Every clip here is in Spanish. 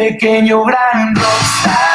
Pequeño gran rockstar,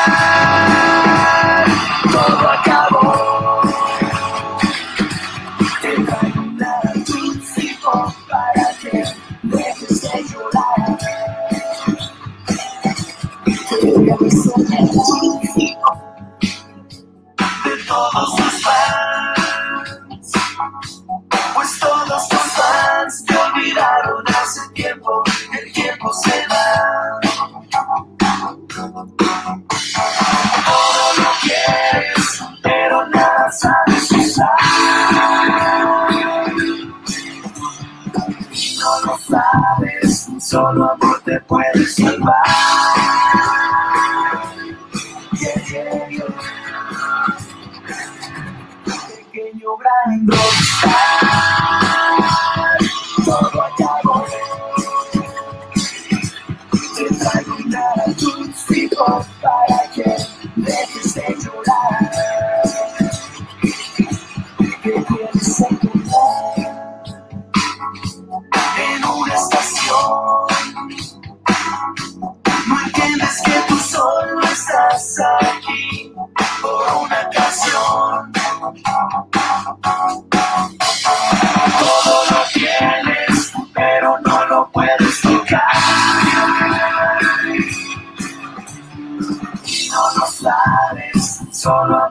Y no lo sabes, solo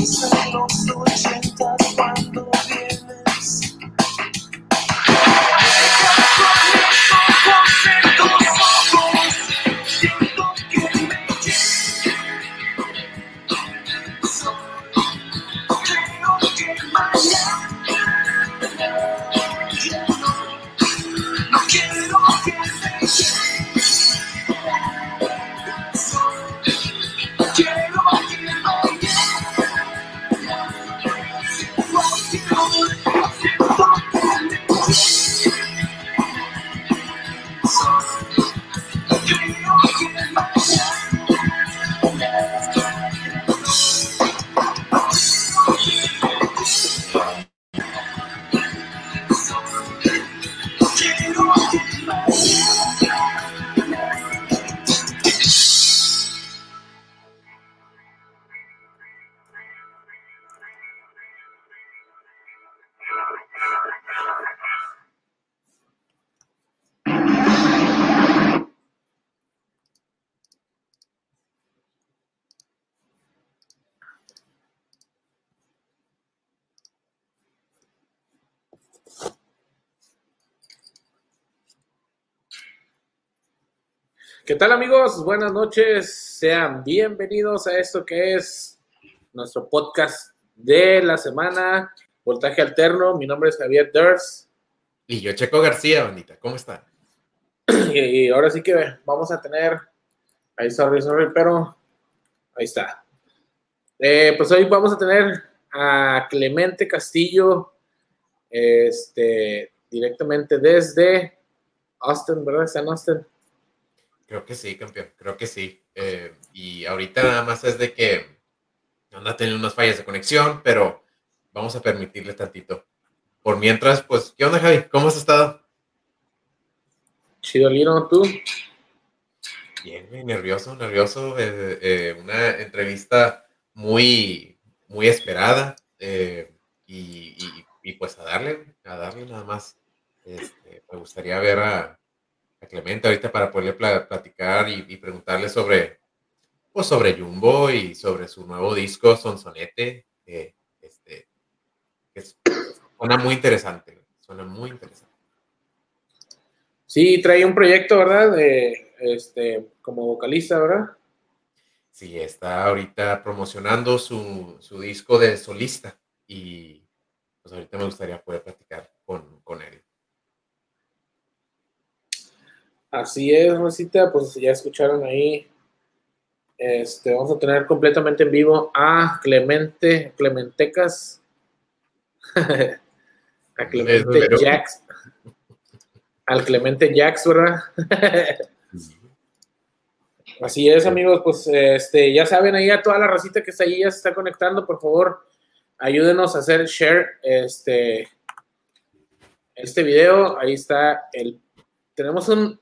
It's a little ¿Qué tal amigos? Buenas noches. Sean bienvenidos a esto que es nuestro podcast de la semana, Voltaje Alterno. Mi nombre es Javier Durs. Y yo Checo García, bandita. ¿Cómo están? Y, ahora sí que vamos a tener, ahí sorry, sorry, pero ahí está. Eh, pues hoy vamos a tener a Clemente Castillo, este, directamente desde Austin, ¿verdad? Está en Austin. Creo que sí, campeón, creo que sí. Eh, y ahorita nada más es de que anda teniendo unas fallas de conexión, pero vamos a permitirle tantito. Por mientras, pues, ¿qué onda, Javi? ¿Cómo has estado? Chido, Lino, ¿tú? Bien, nervioso, nervioso. Eh, eh, una entrevista muy, muy esperada. y, pues a darle, a darle nada más. Este, me gustaría ver a, a Clemente ahorita para poderle platicar y, preguntarle sobre, pues sobre Jumbo y sobre su nuevo disco Sonsonete. Eh, este, suena muy interesante, suena muy interesante. Sí, trae un proyecto, ¿verdad? De, este, como vocalista, ¿verdad? Sí, está ahorita promocionando su, su disco de solista y pues ahorita me gustaría poder platicar con, con él. Así es, Rosita, pues ya escucharon ahí. Este, vamos a tener completamente en vivo a Clemente, Clementecas, a Clemente Jax, al Clemente Jax, ¿verdad? Así es, amigos, pues este, ya saben ahí a toda la racita que está ahí, ya se está conectando, por favor, ayúdenos a hacer share este, este video. Ahí está el, tenemos un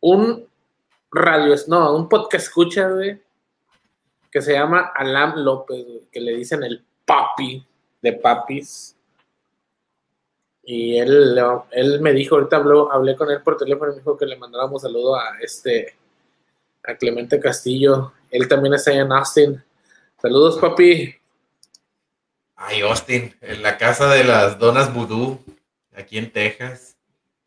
un radio, no, un podcast escucha, güey, que se llama Alam López, que le dicen el papi de papis. Y él, él me dijo, ahorita habló, hablé con él por teléfono y me dijo que le mandáramos saludo a este, a Clemente Castillo. Él también está en Austin. Saludos, papi. Ay, Austin, en la casa de las donas vudú, aquí en Texas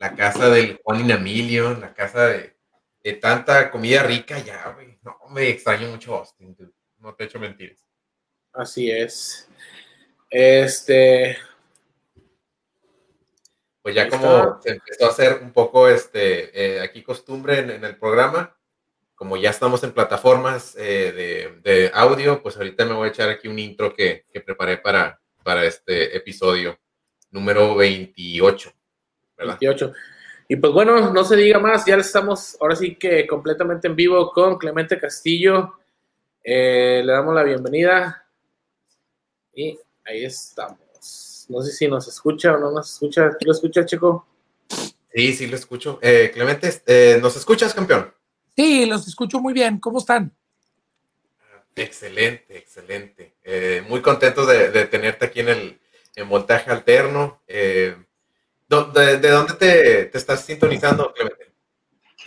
la casa del Juan Inamilio, la casa de, tanta comida rica ya, güey. No, me extraño mucho Austin, no te echo mentiras. Así es. Este. Pues ya como se empezó a hacer un poco este eh, aquí costumbre en, el programa, como ya estamos en plataformas eh, de, audio, pues ahorita me voy a echar aquí un intro que, que preparé para, para este episodio número 28. Y pues bueno, no se diga más, ya estamos ahora sí que completamente en vivo con Clemente Castillo. Eh, le damos la bienvenida y ahí estamos. No sé si nos escucha o no nos escucha. ¿Tú lo escuchas, chico? Sí, sí lo escucho. Eh, Clemente, eh, ¿nos escuchas, campeón? Sí, los escucho muy bien. ¿Cómo están? Excelente, excelente. muy contentos de, tenerte aquí en el en montaje alterno. ¿De, dónde te, estás sintonizando, Clemente?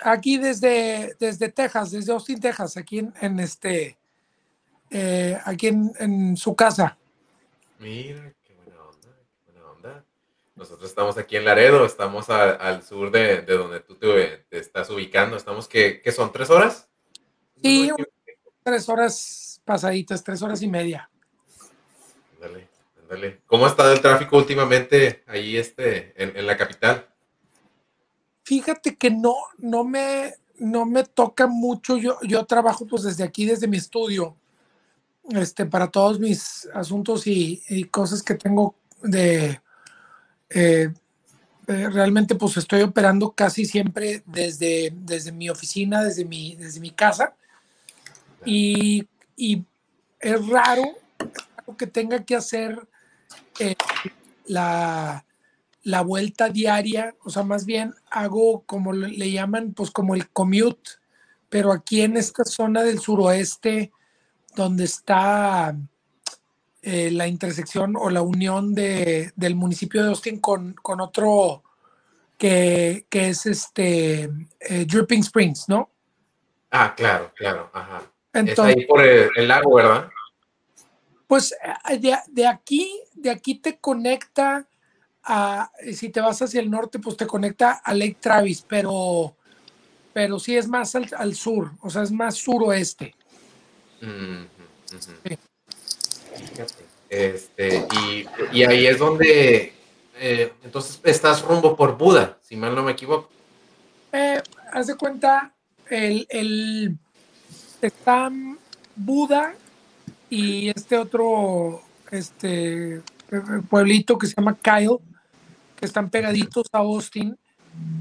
Aquí desde, desde Texas, desde Austin, Texas, aquí en, este, eh, aquí en, su casa. Mira, qué buena onda, qué buena onda. Nosotros estamos aquí en Laredo, estamos al sur de, donde tú te, estás ubicando. Estamos, ¿qué, son? ¿Tres horas? Sí, tres horas pasaditas, tres horas y media. Dale. ¿Cómo ha estado el tráfico últimamente ahí este, en, la capital? Fíjate que no, no me, no me toca mucho. Yo, yo trabajo pues desde aquí, desde mi estudio, este, para todos mis asuntos y, cosas que tengo de eh, eh, realmente pues estoy operando casi siempre desde, desde mi oficina, desde mi, desde mi casa. Y, y es raro que tenga que hacer eh, la, la, vuelta diaria, o sea, más bien hago como le llaman, pues como el commute, pero aquí en esta zona del suroeste, donde está eh, la intersección o la unión de, del municipio de Austin con, con otro que, que, es este eh, Dripping Springs, ¿no? Ah, claro, claro, ajá. Entonces, es ahí por el lago, ¿verdad? Pues de, de, aquí, de aquí te conecta a, si te vas hacia el norte, pues te conecta a Lake Travis, pero, pero sí es más al, al sur, o sea, es más suroeste. Mm. Sí. Este, y, y ahí es donde, eh, entonces estás rumbo por Buda, si mal no me equivoco. Eh, haz de cuenta, el, el está Buda y este otro este eh, pueblito que se llama Kyle, que están pegaditos a Austin.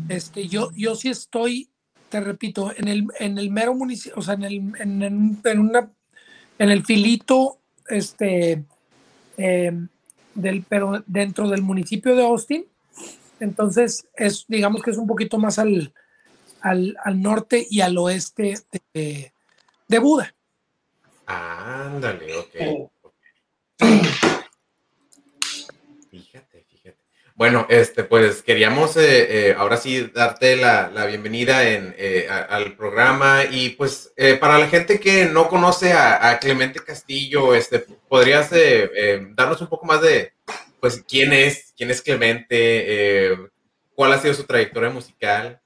Este, yo, yo sí estoy, te repito, en el, en el mero municipio, o sea, en el, en, en- en una, en el filito, este, eh, del, pero dentro del municipio de Austin. Entonces, es, digamos que es un poquito más al, al, al norte y al oeste de, de Buda. Ándale, ok. Fíjate, fíjate. Bueno, este, pues queríamos eh, eh, ahora sí darte la, la bienvenida en, eh, al programa y pues para la gente que no conoce a, a Clemente Castillo, este, ¿podrías darnos un poco más de, pues, quién es, quién es Clemente, cuál ha sido su trayectoria musical?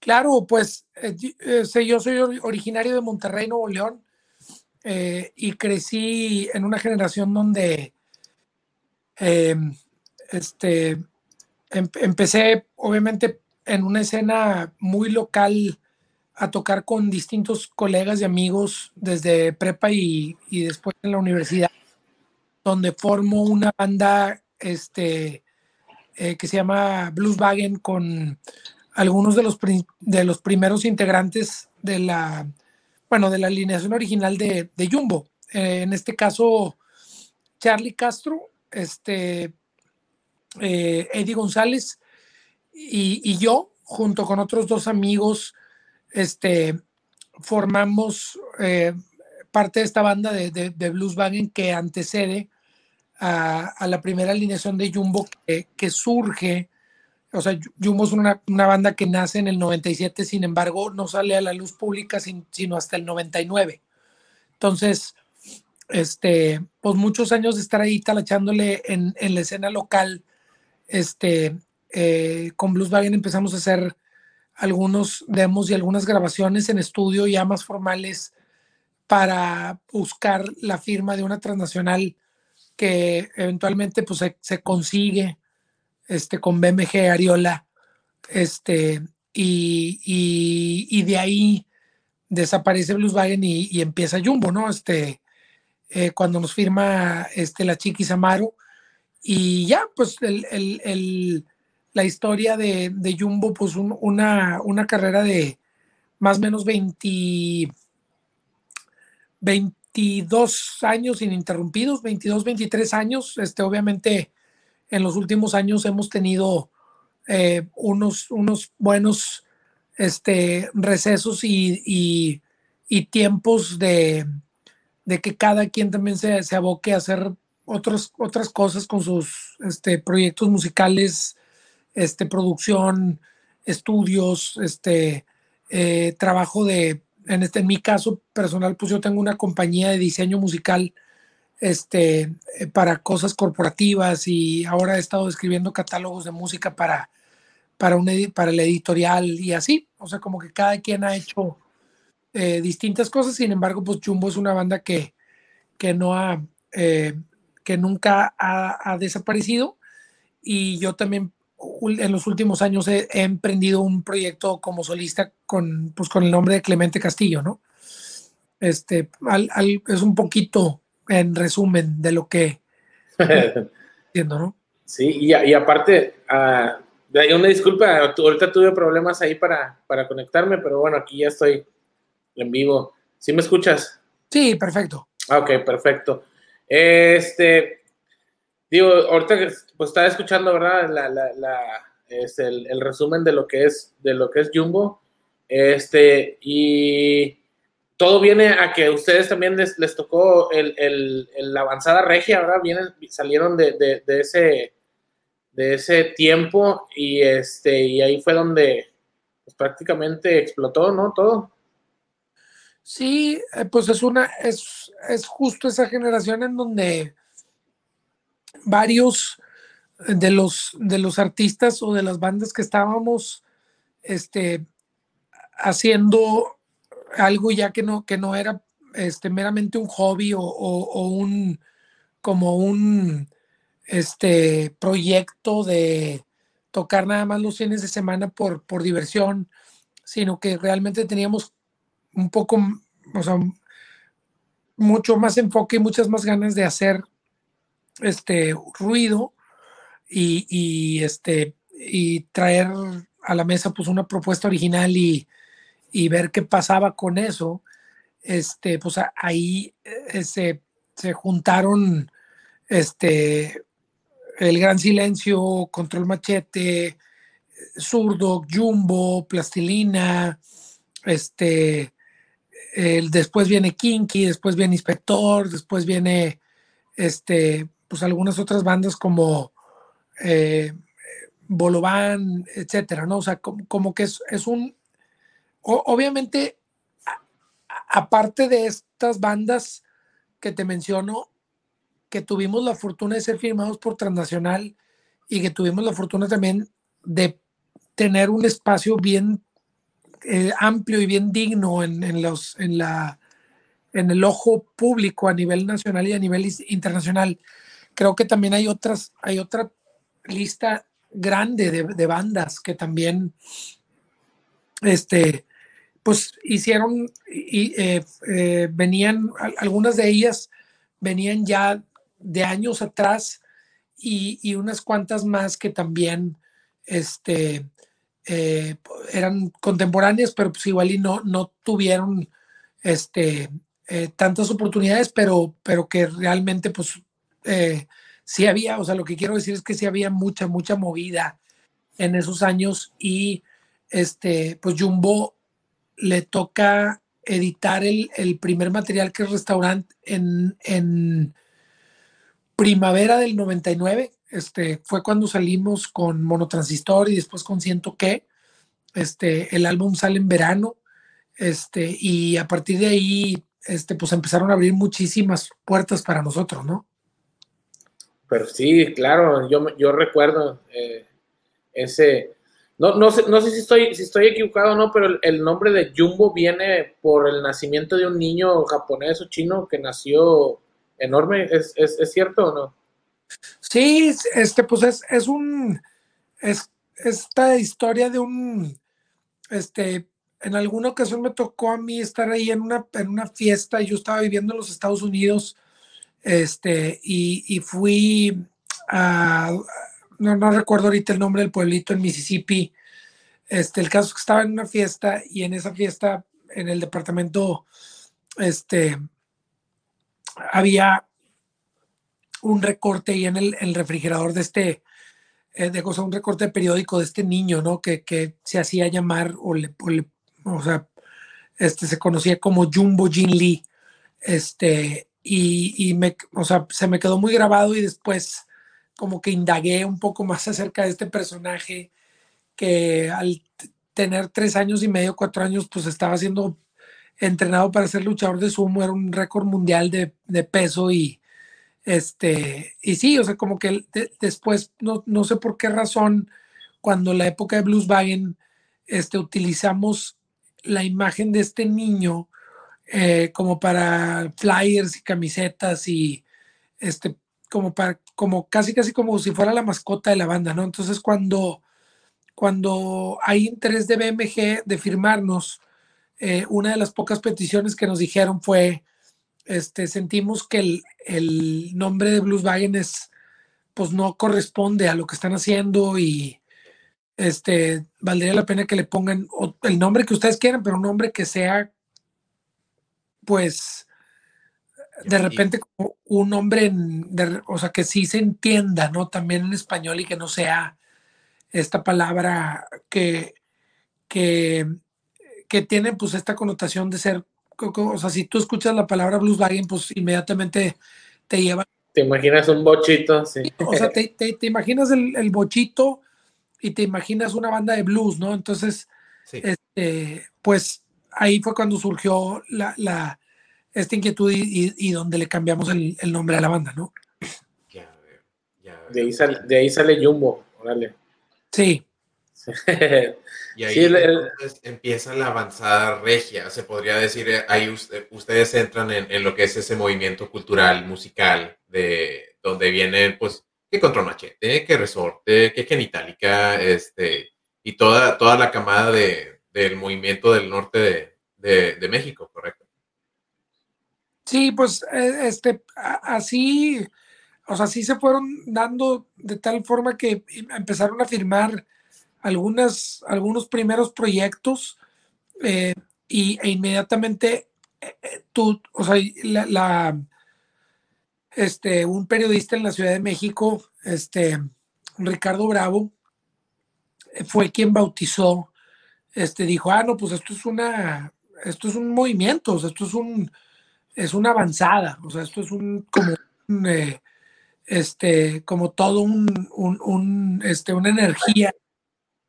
Claro, pues yo- soy ori- originario de Monterrey, Nuevo León, eh, y crecí en una generación donde eh, este, em- empecé, obviamente, en una escena muy local a tocar con distintos colegas y amigos desde prepa y, y después en la universidad, donde formo una banda este, eh, que se llama Blueswagen con algunos de los, de los primeros integrantes de la, bueno, de la alineación original de, de Jumbo. Eh, en este caso, Charlie Castro, este, eh, Eddie González y, yo, junto con otros dos amigos, este, formamos eh, parte de esta banda de, de, de Blueswagen que antecede a, la primera alineación de Jumbo que surge o sea, Jumbo es una, una, banda que nace en el 97, sin embargo, no sale a la luz pública sin, sino hasta el 99. Entonces, este, pues muchos años de estar ahí talachándole en, en la escena local, este, eh, con Blueswagen empezamos a hacer algunos demos y algunas grabaciones en estudio ya más formales para buscar la firma de una transnacional que eventualmente pues se consigue este, con BMG Ariola, este, y, y, y de ahí desaparece Blueswagen y, y, empieza Jumbo, ¿no? Este, eh, cuando nos firma este, la Chiquis Amaro, y ya, pues el, el, el, la historia de, de Jumbo, pues un, una, una carrera de más o menos 20, 22 años ininterrumpidos, 22, 23 años, este, obviamente en los últimos años hemos tenido eh, unos, unos buenos este, recesos y, y, tiempos de, de, que cada quien también se, se aboque a hacer otros, otras cosas con sus este, proyectos musicales, este, producción, estudios, este, eh, trabajo de, en, este, en mi caso personal, pues yo tengo una compañía de diseño musical este, para cosas corporativas y ahora he estado escribiendo catálogos de música para, para, un, para el editorial y así. O sea, como que cada quien ha hecho eh, distintas cosas. Sin embargo, pues Jumbo es una banda que, que no ha, eh, que nunca ha, desaparecido. Y yo también en los últimos años he, emprendido un proyecto como solista con, pues, con el nombre de Clemente Castillo, ¿no? Este, al, es un poquito en resumen de lo que entiendo, ¿no? Sí, y, y aparte, uh, una disculpa, ahorita tuve problemas ahí para, para conectarme, pero bueno, aquí ya estoy en vivo. ¿Sí me escuchas? Sí, perfecto. Ok, perfecto. Este, digo, ahorita pues estaba escuchando, ¿verdad? La, la, la es el, el, resumen de lo que es, de lo que es Jumbo. Este, y todo viene a que ustedes también les, les tocó el, el, avanzada regia, ¿verdad? Vienen, salieron de, de, ese, de ese tiempo y, este, y ahí fue donde pues, prácticamente explotó, ¿no? Todo. Sí, pues es una, es, es justo esa generación en donde varios de los, de los artistas o de las bandas que estábamos este, haciendo algo ya que no, que no era este, meramente un hobby o, un, como un, este, proyecto de tocar nada más los fines de semana por, diversión, sino que realmente teníamos un poco, o sea, mucho más enfoque y muchas más ganas de hacer este ruido y, y este traer a la mesa pues una propuesta original y, y ver qué pasaba con eso este pues ahí eh, se, juntaron este el gran silencio control machete zurdo jumbo plastilina este el, después viene Kinky, después viene Inspector, después viene este, pues algunas otras bandas como eh, Bolovan, etcétera, ¿no? O sea, como, que es, un. Obviamente, aparte de estas bandas que te menciono, que tuvimos la fortuna de ser firmados por Transnacional y que tuvimos la fortuna también de tener un espacio bien eh, amplio y bien digno en, los, en, la, en el ojo público a nivel nacional y a nivel internacional. Creo que también hay otras, hay otra lista grande de, bandas que también este, pues hicieron y eh, eh, venían, algunas de ellas venían ya de años atrás y, y, unas cuantas más que también este, eh, eran contemporáneas, pero pues igual y no, no tuvieron este, tantas oportunidades, pero, pero que realmente pues sí había, o sea, lo que quiero decir es que sí había mucha, mucha movida en esos años y este, pues Jumbo le toca editar el, el primer material que es Restaurant en, en primavera del 99, este, fue cuando salimos con Monotransistor y después con Siento que. Este, el álbum sale en verano. Este, y a partir de ahí, este, pues empezaron a abrir muchísimas puertas para nosotros, ¿no? Pero sí, claro, yo, yo recuerdo eh, ese. No, sé, no sé si estoy, si estoy equivocado o no, pero el, nombre de Jumbo viene por el nacimiento de un niño japonés o chino que nació enorme. ¿Es, es cierto o no? Sí, este, pues es, es un, es esta historia de un, este, en alguna ocasión me tocó a mí estar ahí en una, en una fiesta, yo estaba viviendo en los Estados Unidos, este, y, fui a, no, no recuerdo ahorita el nombre del pueblito en Mississippi, este, el caso es que estaba en una fiesta y en esa fiesta, en el departamento, este, había un recorte ahí en el, refrigerador de este, eh, de cosa, un recorte periódico de este niño, ¿no? Que, se hacía llamar, o, le, o, sea, este, se conocía como Jumbo Jin Lee, este, y, y me, o sea, se me quedó muy grabado y después como que indagué un poco más acerca de este personaje que al tener tres años y medio, cuatro años, pues estaba siendo entrenado para ser luchador de sumo, era un récord mundial de, de peso y, este, y sí, o sea, como que después, no, no, sé por qué razón, cuando la época de Blueswagen, este, utilizamos la imagen de este niño eh, como para flyers y camisetas y este, como para, como casi, casi como si fuera la mascota de la banda, ¿no? Entonces, cuando, cuando hay interés de BMG de firmarnos, eh, una de las pocas peticiones que nos dijeron fue, este, sentimos que el, nombre de Blueswagen es, pues no corresponde a lo que están haciendo y este, valdría la pena que le pongan el nombre que ustedes quieran, pero un nombre que sea, pues, de repente como un nombre, o sea, que sí se entienda, ¿no? También en español y que no sea esta palabra que, que, que tiene pues esta connotación de ser o sea, si tú escuchas la palabra Blueswagen, pues inmediatamente te lleva. Te imaginas un bochito, sí. O sea, te, imaginas el, bochito y te imaginas una banda de blues, ¿no? Entonces, este, pues ahí fue cuando surgió la, esta inquietud y, donde le cambiamos el, nombre a la banda, ¿no? Ya, ya, de, ahí sale, de ahí sale Jumbo, órale. Sí, y ahí empieza la avanzada regia, se podría decir, eh, ahí ustedes entran en, lo que es ese movimiento cultural, musical, de donde vienen, pues, que Control Machete, que Resorte, que Genitalica, este, y toda, toda la camada de, del movimiento del norte de, de, México, ¿correcto? Sí, pues, eh, este, así, o sea, se fueron dando de tal forma que empezaron a firmar algunas, algunos primeros proyectos eh, y, e inmediatamente eh, eh, tú, o sea, la, este, un periodista en la Ciudad de México, este, Ricardo Bravo, fue quien bautizó, este, dijo, ah, no, pues esto es una, esto es un movimiento, o sea, esto es un, es una avanzada, o sea, esto es un, como, este, como todo un, un, un, este, una energía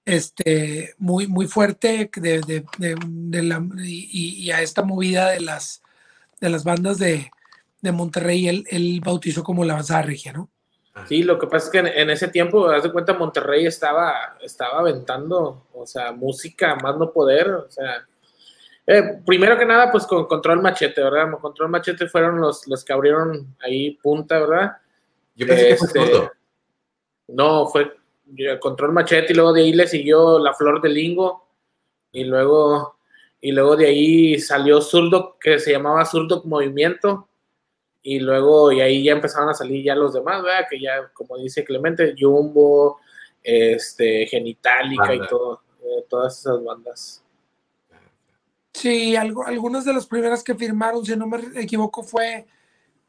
este, muy, muy fuerte de, de, de, la, y, a esta movida de las, de las bandas de, Monterrey, él, él, bautizó como la avanzada regia, ¿no? Sí, lo que pasa es que en, ese tiempo, haz de cuenta, Monterrey estaba, estaba aventando, o sea, música más no poder, o sea, eh, primero que nada, pues con Control Machete, ¿verdad? Control Machete fueron los, los que abrieron ahí punta, ¿verdad? Yo pensé que fue este, No, fue, Control Machete y luego de ahí le siguió La Flor de Lingo y luego, y luego de ahí salió Zurdo que se llamaba Zurdo Movimiento y luego y ahí ya empezaron a salir ya los demás, ¿verdad? Que ya, como dice Clemente, Jumbo, este, Genitalica y todo, eh, todas esas bandas. Sí, algo, algunas de las primeras que firmaron, si no me equivoco, fue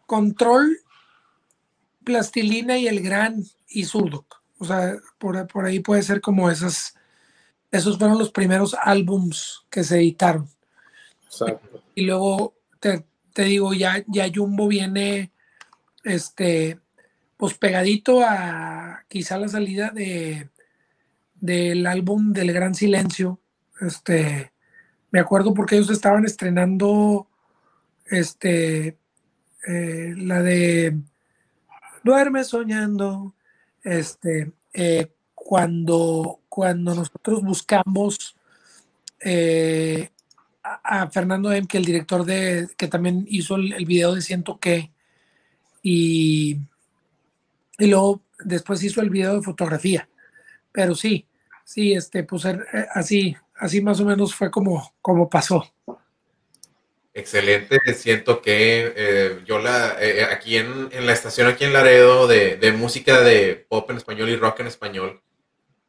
Control, Plastilina y El Gran y Zurdo. O sea, por, por ahí puede ser como esas, esos fueron los primeros álbums que se editaron. Exacto. Y luego te, digo, ya, ya Jumbo viene, este, pues pegadito a quizá la salida de del álbum del Gran Silencio. Este, me acuerdo porque ellos estaban estrenando, este, eh, la de Duerme soñando, este, eh, cuando, cuando nosotros buscamos eh, a, Fernando M, que el director de, que también hizo el, video de Siento que, y, y luego después hizo el video de fotografía. Pero sí, sí, este, pues así, así más o menos fue como, como pasó. Excelente, siento que eh, yo la, eh, aquí en, la estación, aquí en Laredo, de, música de pop en español y rock en español,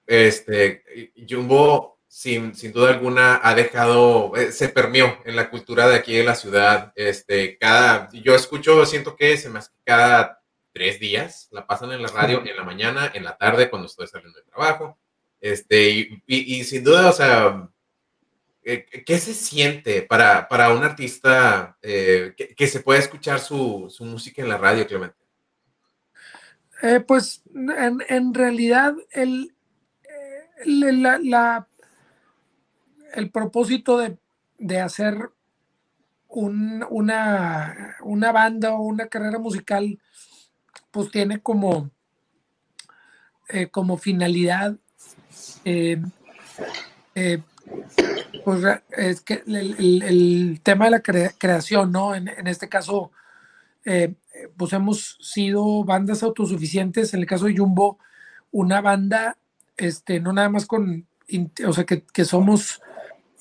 este, Jumbo, sin, sin duda alguna, ha dejado, eh, se permeó en la cultura de aquí de la ciudad. Este, cada, yo escucho, siento que se me hace cada tres días, la pasan en la radio, en la mañana, en la tarde, cuando estoy saliendo de trabajo. Este, y, y sin duda, o sea, eh, ¿qué se siente para, para un artista eh, que, se pueda escuchar su, su, música en la radio, Clemente? Eh, pues en, en, realidad el, la, la, el propósito de, de hacer un, una, una, banda o una carrera musical, pues tiene como, como finalidad pues es que el, tema de la creación, ¿no? En, este caso, eh, pues hemos sido bandas autosuficientes, en el caso de Jumbo, una banda, este, no nada más con, o sea, que, somos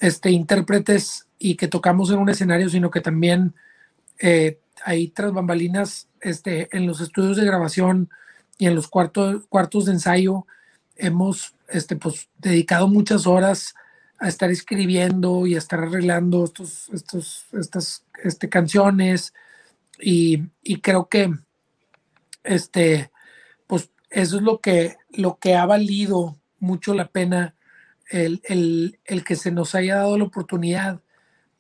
este, intérpretes y que tocamos en un escenario, sino que también eh, hay tras bambalinas este, en los estudios de grabación y en los cuartos, cuartos de ensayo, hemos este, pues, dedicado muchas horas a estar escribiendo y a estar arreglando estos, estos, estas este, canciones. Y, creo que este, pues eso es lo que, lo que ha valido mucho la pena el, que se nos haya dado la oportunidad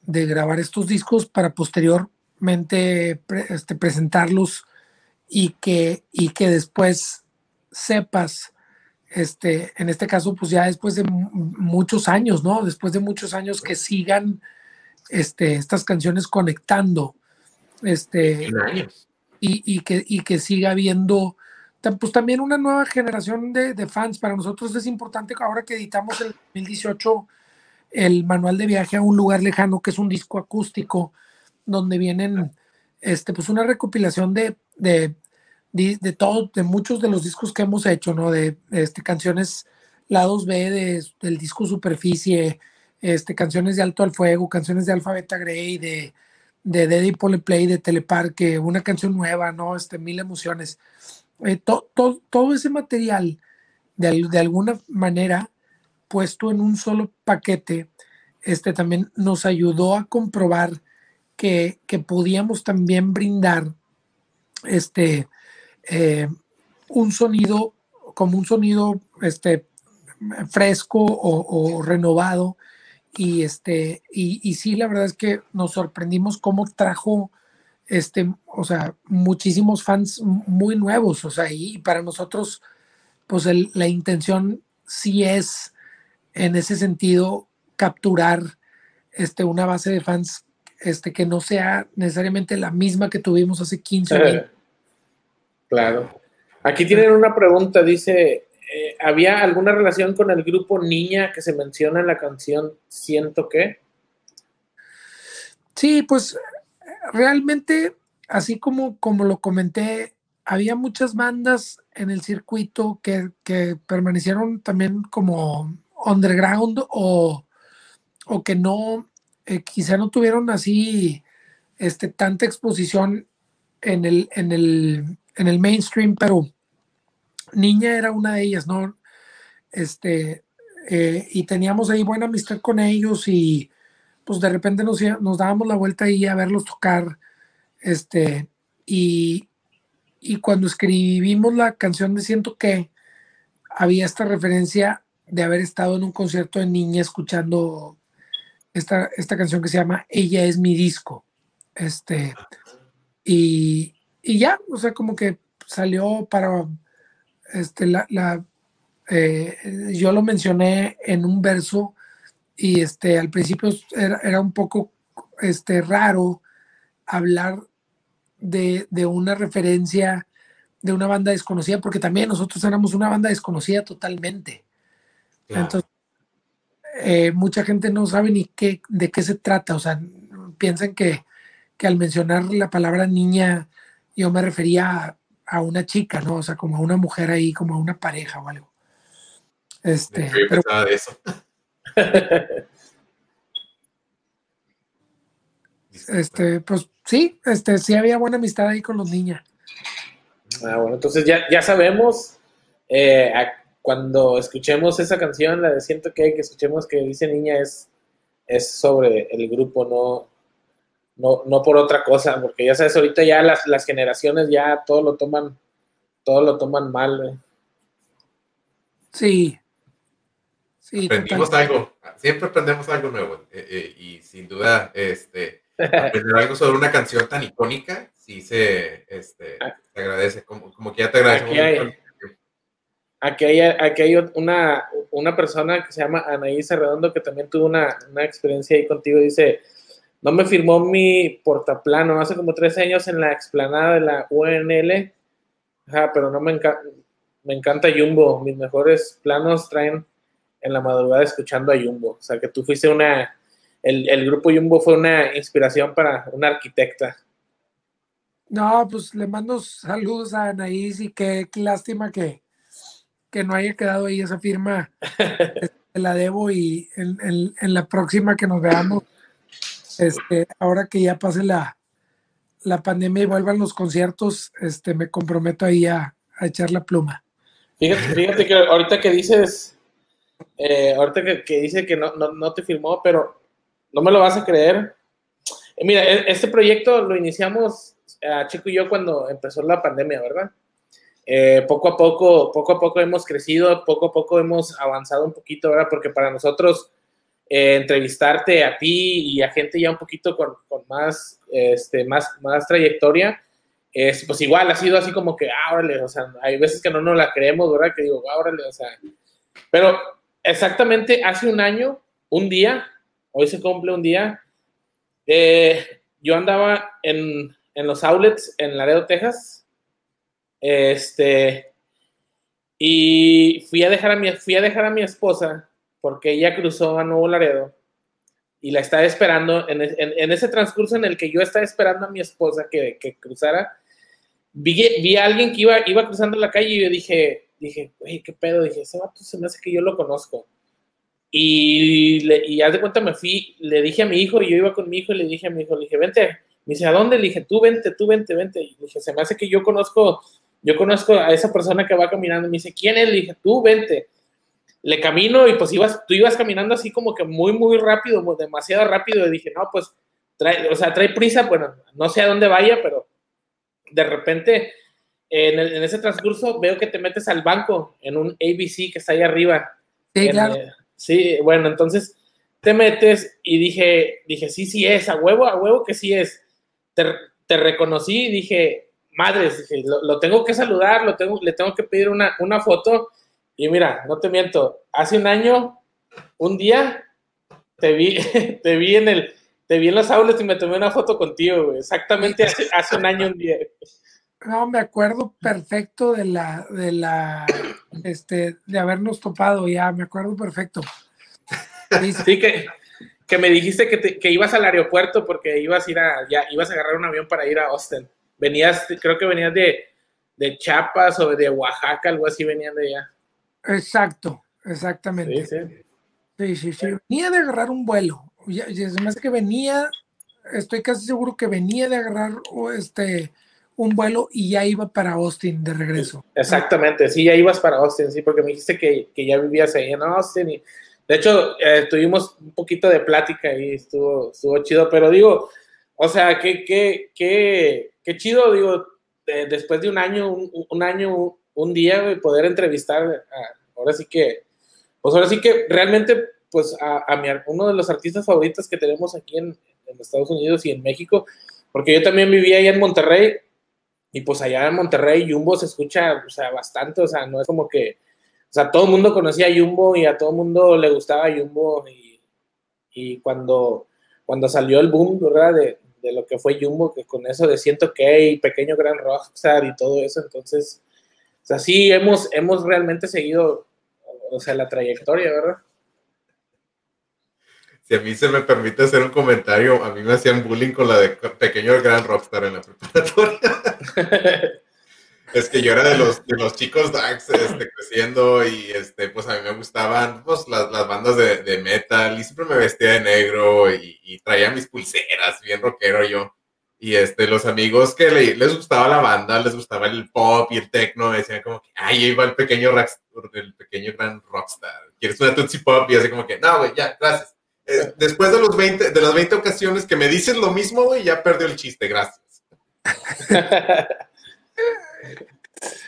de grabar estos discos para posteriormente este, presentarlos y que, y que después sepas este, en este caso, pues ya después de muchos años, ¿no? Después de muchos años que sigan este, estas canciones conectando, este, y, y, que, y que siga habiendo pues también una nueva generación de, de, fans. Para nosotros es importante ahora que editamos el 2018 el manual de viaje a un lugar lejano, que es un disco acústico, donde vienen este, pues una recopilación de, de, de, de todo, de muchos de los discos que hemos hecho, ¿no? De este, canciones lados B de, del disco Superficie, este, canciones de Alto al Fuego, canciones de Alfabeta Grey, de, de Daddy Play, de Teleparque, una canción nueva, ¿no? Este, mil emociones. Eh, todo ese material, de, de, alguna manera, puesto en un solo paquete, este también nos ayudó a comprobar que, que podíamos también brindar este, eh, un sonido como un sonido este, fresco o, renovado. Y, este, y, y, sí, la verdad es que nos sorprendimos cómo trajo, este, o sea, muchísimos fans muy nuevos, o sea, y para nosotros, pues la intención sí es, en ese sentido, capturar este, una base de fans este, que no sea necesariamente la misma que tuvimos hace 15 años. Claro. Aquí tienen una pregunta, dice, eh, ¿había alguna relación con el grupo Niña que se menciona en la canción Siento que? Sí, pues realmente, así como, como lo comenté, había muchas bandas en el circuito que, permanecieron también como underground o, o que no, eh, quizá no tuvieron así este, tanta exposición en el, en el, en el mainstream, pero Niña era una de ellas, ¿no? Este, eh, y teníamos ahí buena amistad con ellos y pues de repente nos, nos dábamos la vuelta ahí a verlos tocar, este, y, y cuando escribimos la canción de Siento que, había esta referencia de haber estado en un concierto de niña escuchando esta, esta canción que se llama Ella es mi disco. Este, y, y ya, o sea, como que salió para este, la, la eh, yo lo mencioné en un verso y este, al principio era, era un poco este, raro hablar de, de, una referencia de una banda desconocida, porque también nosotros éramos una banda desconocida totalmente. Entonces, eh, mucha gente no sabe ni qué, de qué se trata, o sea, piensan que, que al mencionar la palabra niña, yo me refería a a una chica, ¿no? O sea, como a una mujer ahí, como a una pareja o algo. Este, pero, de eso. este, pues sí, este, sí había buena amistad ahí con los niños. Ah, bueno, entonces ya, ya sabemos, eh, cuando escuchemos esa canción, la de Siento que, que escuchemos que dice niña, es, es sobre el grupo, no, no, no por otra cosa, porque ya sabes, ahorita ya las, las generaciones ya todo lo toman, todo lo toman mal. Sí. sí. Aprendimos algo, siempre aprendemos algo nuevo, eh, eh, y sin duda, este, aprender algo sobre una canción tan icónica, sí se, este, se agradece, como, como que ya te hay, aquí hay, aquí hay una, una persona que se llama Anaís Redondo que también tuvo una, una experiencia ahí contigo, dice, no me firmó mi portaplano hace como tres años en la explanada de la UNL. Ajá, pero no me, encanta me encanta Jumbo. Mis mejores planos traen en la madrugada escuchando a Jumbo. O sea, que tú fuiste una. El, grupo Jumbo fue una inspiración para una arquitecta. No, pues le mando saludos a Anaís y qué, lástima que, que no haya quedado ahí esa firma. la debo y en la próxima que nos veamos este, ahora que ya pase la, la pandemia y vuelvan los conciertos, este, me comprometo ahí a, echar la pluma. Fíjate, que ahorita que dices, eh, ahorita que, dice que no, te firmó, pero no me lo vas a creer. Eh, mira, e, este proyecto lo iniciamos a Chico y yo cuando empezó la pandemia, ¿verdad? Eh, poco a poco, poco a poco hemos crecido, poco a poco hemos avanzado un poquito, ¿verdad? Porque para nosotros eh, entrevistarte a ti y a gente ya un poquito con, más, este, más, más trayectoria, es, pues igual ha sido así como que, ah, o sea, hay veces que no nos la creemos, ¿verdad? Que digo, ah, o sea, pero exactamente hace un año, un día, hoy se cumple un día, eh, yo andaba en, en, los outlets en Laredo, Texas, este, Y fui a dejar a mi, fui a dejar a mi esposa porque ella cruzó a Nuevo Laredo y la estaba esperando. En, en, ese transcurso en el que yo estaba esperando a mi esposa que, que cruzara, vi, vi, a alguien que iba, iba cruzando la calle y yo dije, dije, güey, qué pedo. Dije, ese vato se me hace que yo lo conozco. Y, le, y haz de cuenta me fui, le dije a mi hijo, y yo iba con mi hijo y le dije a mi hijo, le dije, vente. Me dice, ¿a dónde? Le dije, tú vente, tú vente, vente. Y le dije, se me hace que yo conozco, yo conozco a esa persona que va caminando. Me dice, ¿quién es? Le dije, tú vente le camino y pues ibas, tú ibas caminando así como que muy, muy rápido, demasiado rápido. Y dije, no, pues, trae, o sea, trae prisa, bueno, no sé a dónde vaya, pero de repente en, ese transcurso veo que te metes al banco en un ABC que está ahí arriba. Sí, claro. sí, bueno, entonces te metes y dije, dije, sí, sí es, a huevo, a huevo que sí es. Te, reconocí y dije, madres, dije, lo, tengo que saludar, lo tengo, le tengo que pedir una, una foto y mira, no te miento, hace un año, un día, te vi, te vi en el, te vi en las aulas y me tomé una foto contigo, Exactamente hace, hace un año, un día. No, me acuerdo perfecto de la, de la, este, de habernos topado ya, me acuerdo perfecto. Sí, que, que me dijiste que, que, ibas al aeropuerto porque ibas a ir a, ya, ibas a agarrar un avión para ir a Austin. Venías, creo que venías de, de Chiapas o de Oaxaca, algo así venían de allá. Exacto, exactamente. Sí, sí. sí, Venía de agarrar un vuelo. Ya, se me hace que venía, estoy casi seguro que venía de agarrar este un vuelo y ya iba para Austin de regreso. Exactamente, sí, ya ibas para Austin, sí, porque me dijiste que, ya vivías ahí en Austin y de hecho eh, tuvimos un poquito de plática y estuvo, estuvo chido, pero digo, o sea, qué, qué, qué, qué chido, digo, después de un año, un, un año, un día, poder entrevistar a, ahora sí que, pues ahora sí que realmente, pues a, mi, uno de los artistas favoritos que tenemos aquí en, Estados Unidos y en México, porque yo también vivía ahí en Monterrey, y pues allá en Monterrey Jumbo se escucha, o sea, bastante, o sea, no es como que, o sea, todo el mundo conocía a Jumbo y a todo el mundo le gustaba Jumbo, y, y cuando, cuando salió el boom, ¿verdad? De, de lo que fue Jumbo, que con eso de siento que y pequeño gran rockstar y todo eso, entonces, o sea, sí hemos, hemos realmente seguido o sea, la trayectoria, ¿verdad? Si a mí se me permite hacer un comentario, a mí me hacían bullying con la de pequeño el gran rockstar en la preparatoria. es que yo era de los, de los chicos Dax este, creciendo y este, pues a mí me gustaban pues, las, las bandas de, de, metal y siempre me vestía de negro y, y, traía mis pulseras, bien rockero yo. Y este, los amigos que les gustaba la banda, les gustaba el pop y el techno, decían como que, ay, ahí va el pequeño, el pequeño gran rockstar. ¿Quieres una Tootsie Pop? Y así como que, no, güey, ya, gracias. Eh, después de, los 20, de las 20 ocasiones que me dices lo mismo, güey, ya perdió el chiste, gracias.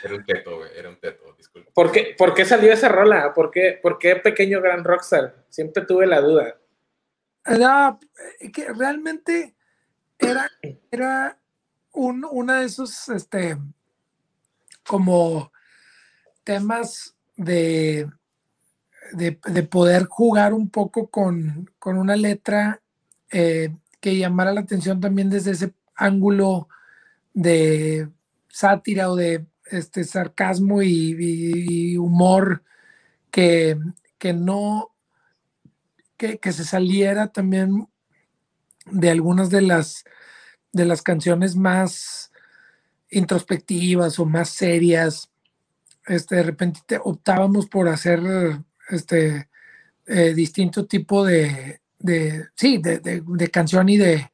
era un teto, güey, era un teto, disculpe. ¿Por qué, ¿Por qué salió esa rola? ¿Por qué, ¿Por qué pequeño gran rockstar? Siempre tuve la duda. Era que realmente era, era un, una de esos, este, como temas de, de, poder jugar un poco con, una letra eh, que llamara la atención también desde ese ángulo de sátira o de este sarcasmo y, humor que, que no que, que, se saliera también de algunas de las, de las canciones más introspectivas o más serias. Este, de repente optábamos por hacer este eh, distinto tipo de, de sí, de, de, canción y de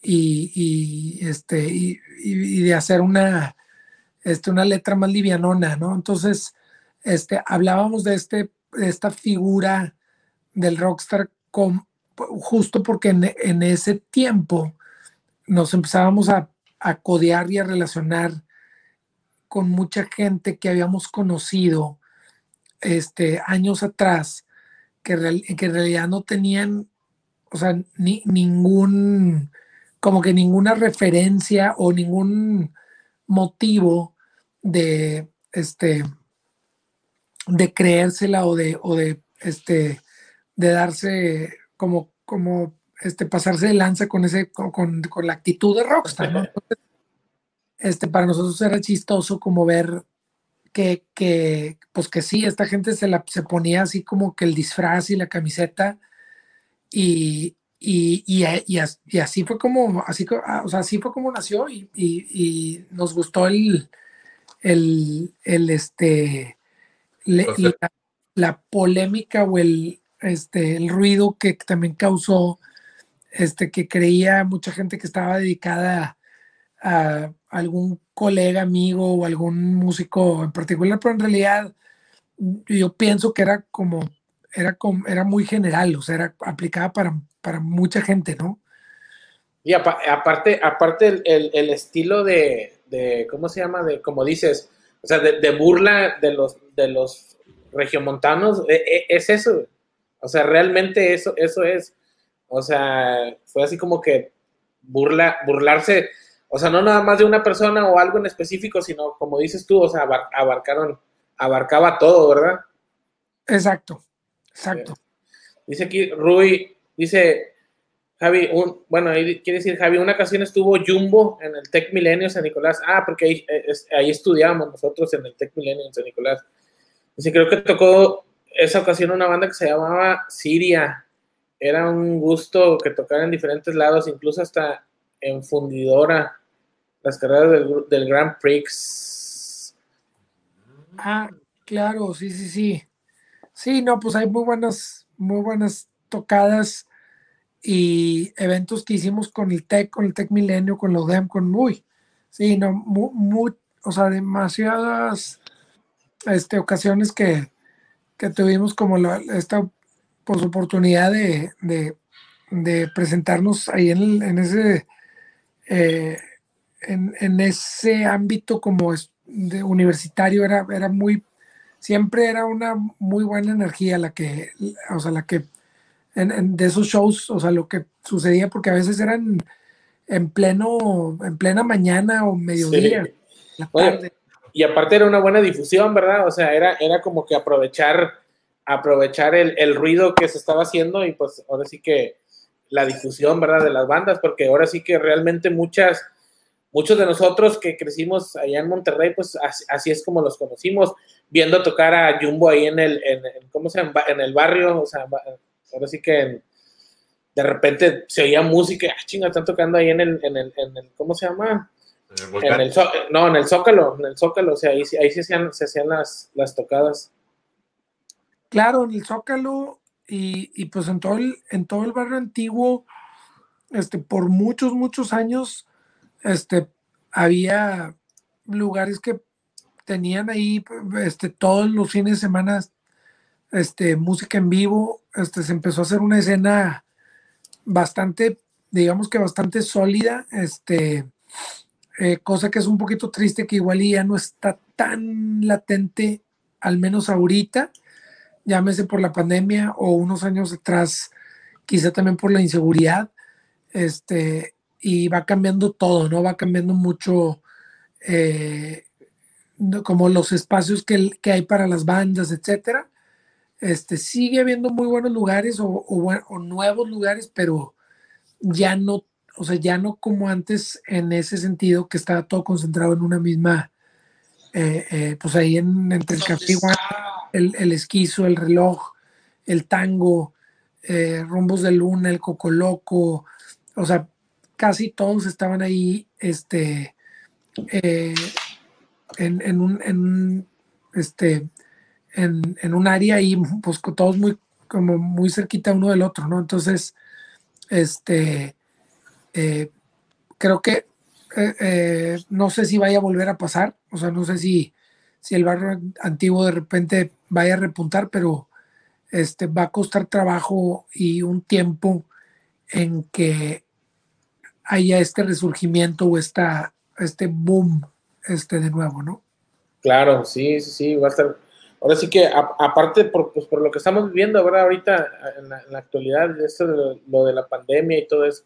y, este y, de hacer una este, una letra más livianona, ¿no? Entonces, este, hablábamos de este, de esta figura del rockstar con, justo porque en, ese tiempo nos empezábamos a, codear y a relacionar con mucha gente que habíamos conocido este, años atrás, que, que en realidad no tenían, o sea, ni, ningún, como que ninguna referencia o ningún motivo de, este, de creérsela o de, o de, este, de darse como, como este, pasarse de lanza con, ese, con, la actitud de Rockstar, este, para nosotros era chistoso como ver que, que, pues que sí, esta gente se, la, se ponía así como que el disfraz y la camiseta y, y, y, y, así fue como, así, ah, o sea, así fue como nació y, y nos gustó el, el, el este, la, polémica o el, este, el ruido que también causó, este, que creía mucha gente que estaba dedicada a, algún colega, amigo o algún músico en particular, pero en realidad yo pienso que era como, era como, era muy general, o sea, era aplicada para, para mucha gente, ¿no? Y aparte, aparte el, el estilo de, de, ¿cómo se llama? De, como dices, o sea, de, burla de los, de los regiomontanos, e, e, es eso. O sea, realmente eso, eso es. O sea, fue así como que burla, burlarse, o sea, no nada más de una persona o algo en específico, sino como dices tú, o sea, abarcaron, abarcaba todo, ¿verdad? Exacto, exacto. Dice aquí Rui, dice, Javi, un, bueno, ahí quiere decir, Javi, una ocasión estuvo Jumbo en el Tech Milenio San Nicolás. Ah, porque ahí, eh, ahí estudiábamos nosotros en el Tech Milenio en San Nicolás. Dice, creo que tocó esa ocasión una banda que se llamaba Siria. Era un gusto que tocara en diferentes lados, incluso hasta en fundidora, las carreras del, del Grand Prix. Ah, claro, sí, sí, sí. Sí, no, pues hay muy buenas, muy buenas tocadas y eventos que hicimos con el TEC, con el TEC Milenio, con la UDEM, con muy, sí, no, muy, o sea, demasiadas este, ocasiones que, que tuvimos como la, esta pues, oportunidad de, de, de, presentarnos ahí en, en ese eh, en, en, ese ámbito como de universitario era, era muy siempre era una muy buena energía la que o sea la que de esos shows, o sea, lo que sucedía, porque a veces eran en pleno, en plena mañana o mediodía. Y aparte era una buena difusión, ¿verdad? O sea, era, era como que aprovechar, aprovechar el, ruido que se estaba haciendo y pues ahora sí que la difusión, ¿verdad? De las bandas, porque ahora sí que realmente muchas, muchos de nosotros que crecimos allá en Monterrey, pues así, es como los conocimos, viendo tocar a Jumbo ahí en el, en, ¿cómo se llama? En el barrio, o sea, Ahora sí que de repente se oía música, ah, chinga, están tocando ahí en el, en el, en el ¿cómo se llama? En el, no, en el Zócalo, en el Zócalo, o sea, ahí, ahí se hacían, se hacían las, las tocadas. Claro, en el Zócalo y, y, pues en todo, el, en todo el barrio antiguo, este, por muchos, muchos años, este, había lugares que tenían ahí, este, todos los fines de semana este, música en vivo, este, se empezó a hacer una escena bastante, digamos que bastante sólida, este, eh, cosa que es un poquito triste que igual ya no está tan latente, al menos ahorita, llámese por la pandemia o unos años atrás, quizá también por la inseguridad, este, y va cambiando todo, ¿no? Va cambiando mucho eh, como los espacios que, que, hay para las bandas, etcétera. Este, sigue habiendo muy buenos lugares o, nuevos lugares, pero ya no, o sea, ya no como antes en ese sentido que estaba todo concentrado en una misma, eh, eh, pues ahí en, entre el café, el, el, esquizo, el reloj, el tango, eh, rumbos de luna, el cocoloco, o sea, casi todos estaban ahí, este, en, en, un, en, este, en, un área y pues todos muy, como muy cerquita uno del otro, ¿no? Entonces, este, eh, creo que eh, eh, no sé si vaya a volver a pasar, o sea, no sé si, si el barrio antiguo de repente vaya a repuntar, pero este, va a costar trabajo y un tiempo en que haya este resurgimiento o esta, este boom este de nuevo, ¿no? Claro, sí, sí, sí, va a estar, ahora sí que aparte por, pues, por lo que estamos viviendo ¿verdad? ahorita en la, actualidad, esto de lo, de la pandemia y todo eso,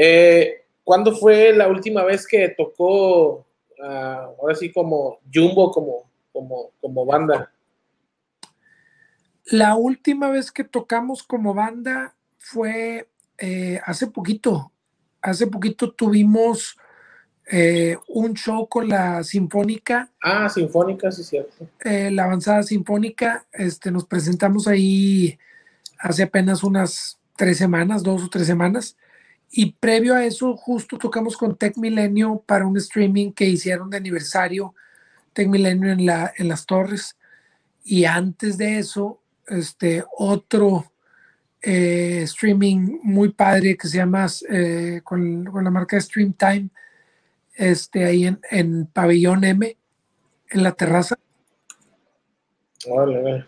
eh, ¿cuándo fue la última vez que tocó ah, ahora sí como Jumbo como, como, como banda? La última vez que tocamos como banda fue eh, hace poquito. Hace poquito tuvimos eh, un show con la Sinfónica. Ah, Sinfónica, sí, cierto. Eh, la avanzada Sinfónica, este, nos presentamos ahí hace apenas unas tres semanas, dos o tres semanas. Y previo a eso, justo tocamos con Tech Milenio para un streaming que hicieron de aniversario, Tech Milenio en, la, en las torres. Y antes de eso, este, otro eh, streaming muy padre que se llama eh, con, con, la marca Stream Time, este, ahí en, en Pabellón M, en la terraza. Vale,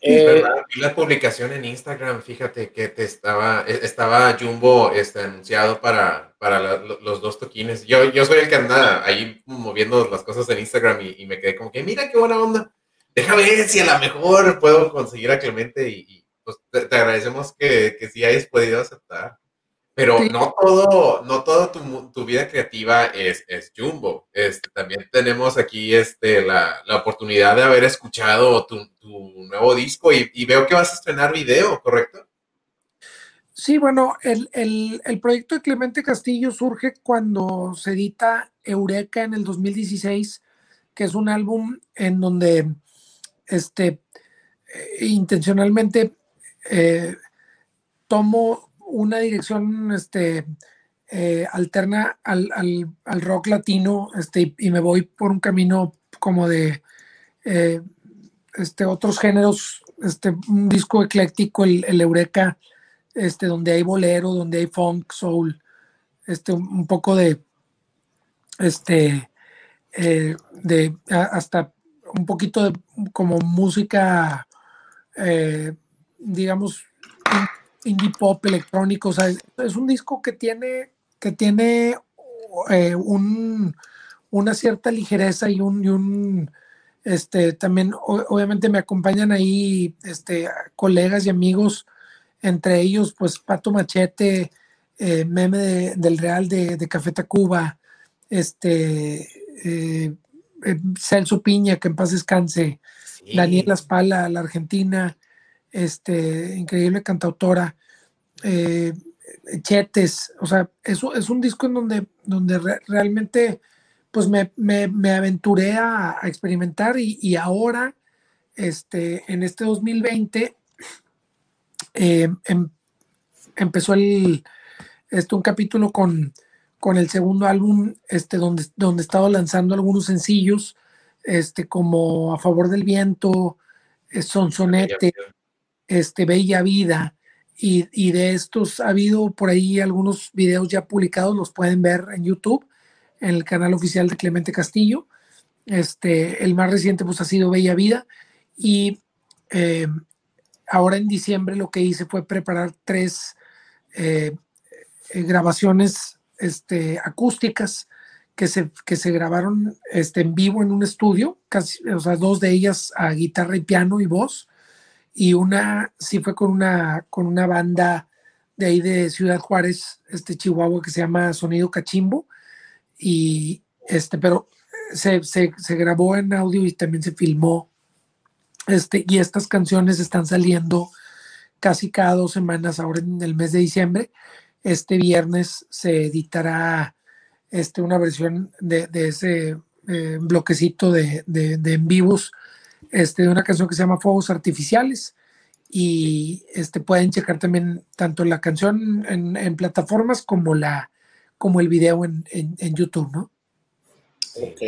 eh, la publicación en Instagram, fíjate que te estaba, e, estaba Jumbo este, anunciado para, para la, los dos toquines. Yo, yo soy el que anda ahí moviendo las cosas en Instagram y, y, me quedé como que, mira qué buena onda. Déjame ver si a lo mejor puedo conseguir a Clemente y, y pues te, te, agradecemos que, que sí hayas podido aceptar. Pero sí. no todo, no todo tu, tu, vida creativa es, es Jumbo. Este, también tenemos aquí este, la, la oportunidad de haber escuchado tu, tu nuevo disco y, y, veo que vas a estrenar video, ¿correcto? Sí, bueno, el, el, el, proyecto de Clemente Castillo surge cuando se edita Eureka en el 2016, que es un álbum en donde este, eh, intencionalmente eh, tomo una dirección este, eh, alterna al, rock latino este, y me voy por un camino como de eh, este, otros géneros, este, un disco ecléctico, el, Eureka, este, donde hay bolero, donde hay funk, soul, este, un poco de, este, eh, de hasta un poquito de como música, digamos, indie pop electrónico. O sea, es, es un disco que tiene, que tiene eh, un, una cierta ligereza y un, y un este, también obviamente me acompañan ahí este, colegas y amigos, entre ellos pues Pato Machete, eh, meme de, del Real de, de, Café Tacuba, este, eh, Celso Piña, que en paz descanse, sí. Daniela Spala, la argentina, este, increíble cantautora, eh, Chetes, o sea, eso es un disco en donde, donde re, realmente pues me, me, aventuré a, a experimentar y, y, ahora, este, en este 2020, eh, em, empezó el, este, un capítulo con, con el segundo álbum, este, donde, donde he estado lanzando algunos sencillos, este, como A Favor del Viento, eh, Sonsonete, este, Bella Vida, y, y, de estos ha habido por ahí algunos videos ya publicados, los pueden ver en YouTube, en el canal oficial de Clemente Castillo. Este, el más reciente pues ha sido Bella Vida y eh, ahora en diciembre lo que hice fue preparar tres eh, eh, grabaciones este, acústicas que se, que se grabaron este, en vivo en un estudio, casi, o sea, dos de ellas a guitarra y piano y voz, y una sí fue con una, con una banda de ahí de Ciudad Juárez, este Chihuahua, que se llama Sonido Cachimbo, y este, pero se, se, grabó en audio y también se filmó, este, y estas canciones están saliendo casi cada dos semanas ahora en el mes de diciembre, este viernes se editará este, una versión de, de ese eh, bloquecito de, de, de, en vivos este, de una canción que se llama Fuegos Artificiales. Y este, pueden checar también tanto la canción en, en plataformas como, la, como el video en, en, en YouTube, ¿no? Ok.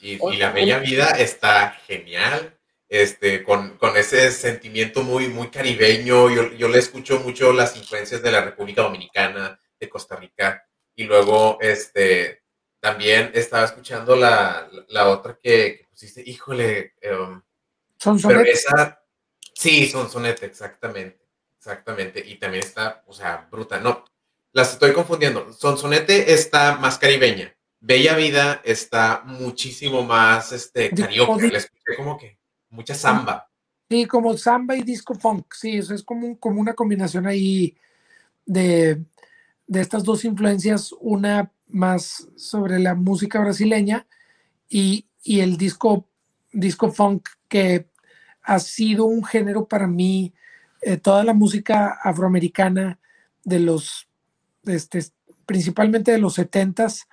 Y, y, la Bella Vida está genial este, con, con, ese sentimiento muy, muy caribeño. Yo, yo, le escucho mucho las influencias de la República Dominicana, de Costa Rica, y luego este, también estaba escuchando la, la otra que, que, pusiste, híjole. Um, son sonete. Esa, sí, son sonete, exactamente. Exactamente. Y también está, o sea, bruta. No, las estoy confundiendo. Son sonete está más caribeña. Bella Vida está muchísimo más este, carioca. La escuché como que mucha samba. Sí, como samba y disco funk, sí, eso es como, un, como una combinación ahí de, de, estas dos influencias, una más sobre la música brasileña y, y, el disco, disco funk que ha sido un género para mí, eh, toda la música afroamericana de los, este, principalmente de los setentas,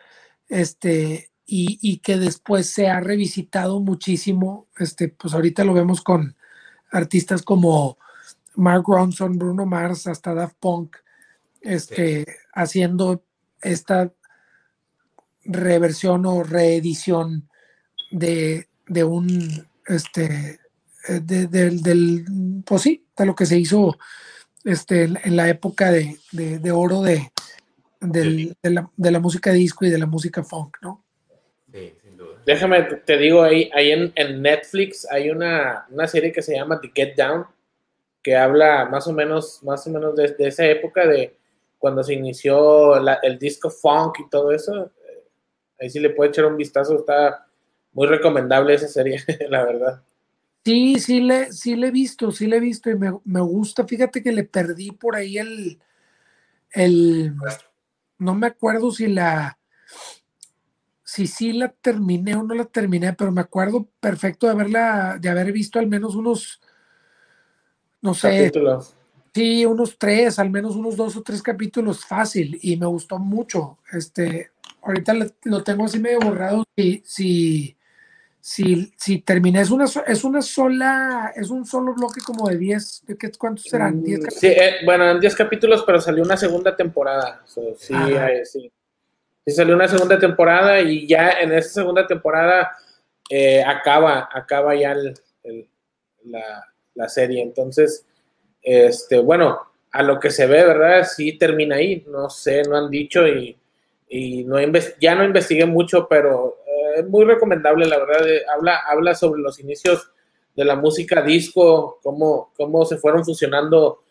este, y, que después se ha revisitado muchísimo, este, pues ahorita lo vemos con artistas como Mark Ronson, Bruno Mars, hasta Daft Punk, este, haciendo esta reversión o reedición de, un, este, de, del, pues sí, de lo que se hizo este, en la época de, oro de, de, la, de la música disco y de la música funk, ¿no? Déjame, te digo, ahí, ahí en, en Netflix hay una, una, serie que se llama The Get Down, que habla más o menos, más o menos de, esa época de cuando se inició el disco funk y todo eso. Ahí sí le puede echar un vistazo, está muy recomendable esa serie, la verdad. Sí, sí le, sí le he visto, sí le he visto y me, me gusta. Fíjate que le perdí por ahí el, el, no me acuerdo si la, si sí la terminé o no la terminé, pero me acuerdo perfecto de haberla, de haber visto al menos unos, no sé, sí, unos tres, al menos unos dos o tres capítulos fácil y me gustó mucho. Este, ahorita lo tengo así medio borrado. Si, si, si, si terminé, es una, es una sola, es un solo bloque como de 10, ¿cuántos serán? ¿10 mm, sí, eh, bueno, en 10 capítulos, pero salió una segunda temporada. sí, sí sí salió una segunda temporada y ya en esa segunda temporada eh, acaba, acaba ya la, serie. Entonces, este, bueno, a lo que se ve, ¿verdad? Sí termina ahí. No sé, no han dicho y, no ya no investigué mucho, pero es muy recomendable, la verdad. Eh, habla, habla sobre los inicios de la música disco, cómo, cómo se fueron fusionando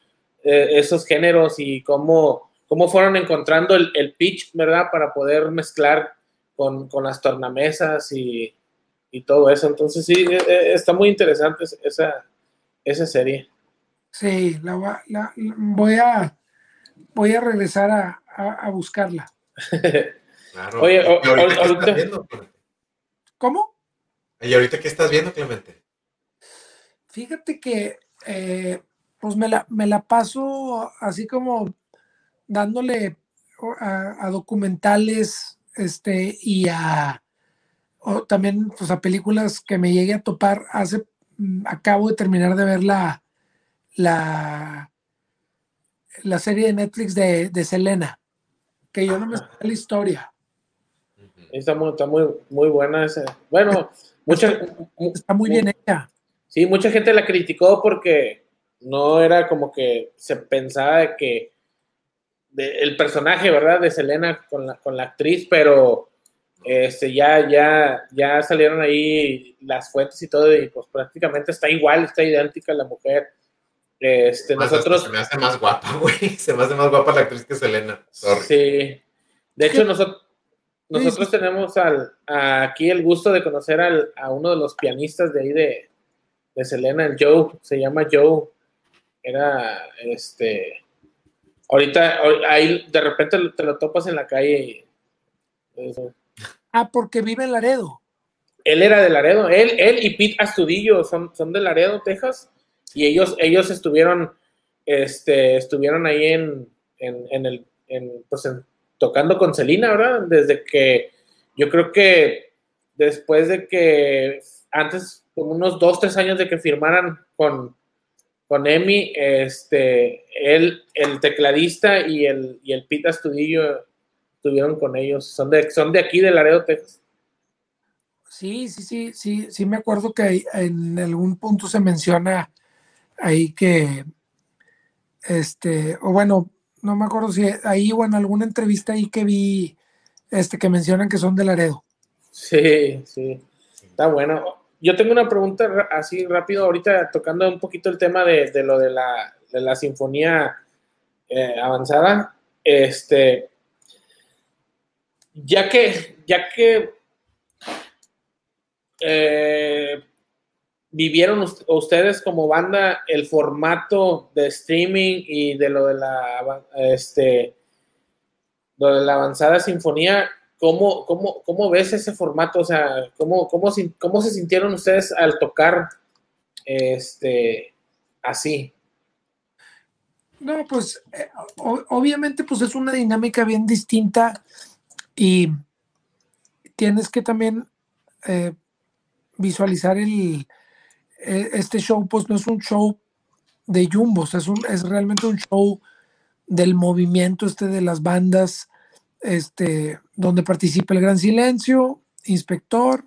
esos géneros y cómo cómo fueron encontrando el, pitch, ¿verdad? Para poder mezclar con, las tornamesas y, todo eso. Entonces sí, e, e, está muy interesante esa, esa serie. Sí, la, voy, a, voy a regresar a, buscarla. Oye, ahorita, ¿Cómo? ¿Y ahorita qué estás viendo, Clemente? Fíjate que eh, pues me la, me la paso así como dándole a, documentales este, y a también pues, a películas que me llegué a topar. Hace, mm, acabo de terminar de ver la, la, la serie de Netflix de, de Selena, que yo no me sé la historia. Está muy, está muy, muy buena esa. Bueno, mucha, está muy bien hecha. Sí, mucha gente la criticó porque no era como que se pensaba que el personaje, ¿verdad? De Selena con la, con la actriz, pero este, ya, ya, ya salieron ahí las fuentes y todo, y pues prácticamente está igual, está idéntica la mujer. Este, nosotros. Se me hace más guapa, güey. Se me hace más guapa la actriz que Selena. Sí. De hecho, nosotros, nosotros tenemos al, aquí el gusto de conocer al, a uno de los pianistas de ahí de, de Selena, el Joe. Se llama Joe. Era este Ahorita, ahí de repente te lo topas en la calle. Ah, porque vive en Laredo. Él era de Laredo. Él, él y Pete Astudillo son, son de Laredo, Texas. Y ellos, ellos estuvieron, este, estuvieron ahí en, en, el, pues tocando con Celina, ¿verdad? Desde que, yo creo que después de que, antes, como unos dos, tres años de que firmaran con, con Emi, este, él, el tecladista y el, y el Pita Estudillo estuvieron con ellos. Son de, son de aquí, de Laredo, Texas. Sí, sí, sí, sí, sí me acuerdo que en algún punto se menciona ahí que, este, o bueno, no me acuerdo si ahí o en alguna entrevista ahí que vi, este, que mencionan que son de Laredo. Sí, sí, está bueno yo tengo una pregunta así rápido, ahorita tocando un poquito el tema de, lo de la, sinfonía eh, avanzada. Este, ya que, ya que eh, vivieron ustedes como banda el formato de streaming y de lo de la este lo de la avanzada sinfonía, ¿Cómo, cómo, cómo ves ese formato? O sea, ¿cómo, cómo, cómo se sintieron ustedes al tocar este, así? No, pues eh, obviamente pues es una dinámica bien distinta y tienes que también eh, visualizar el, este show, pues no es un show de jumbos, es, un, es realmente un show del movimiento este de las bandas, este, donde participa el Gran Silencio, Inspector,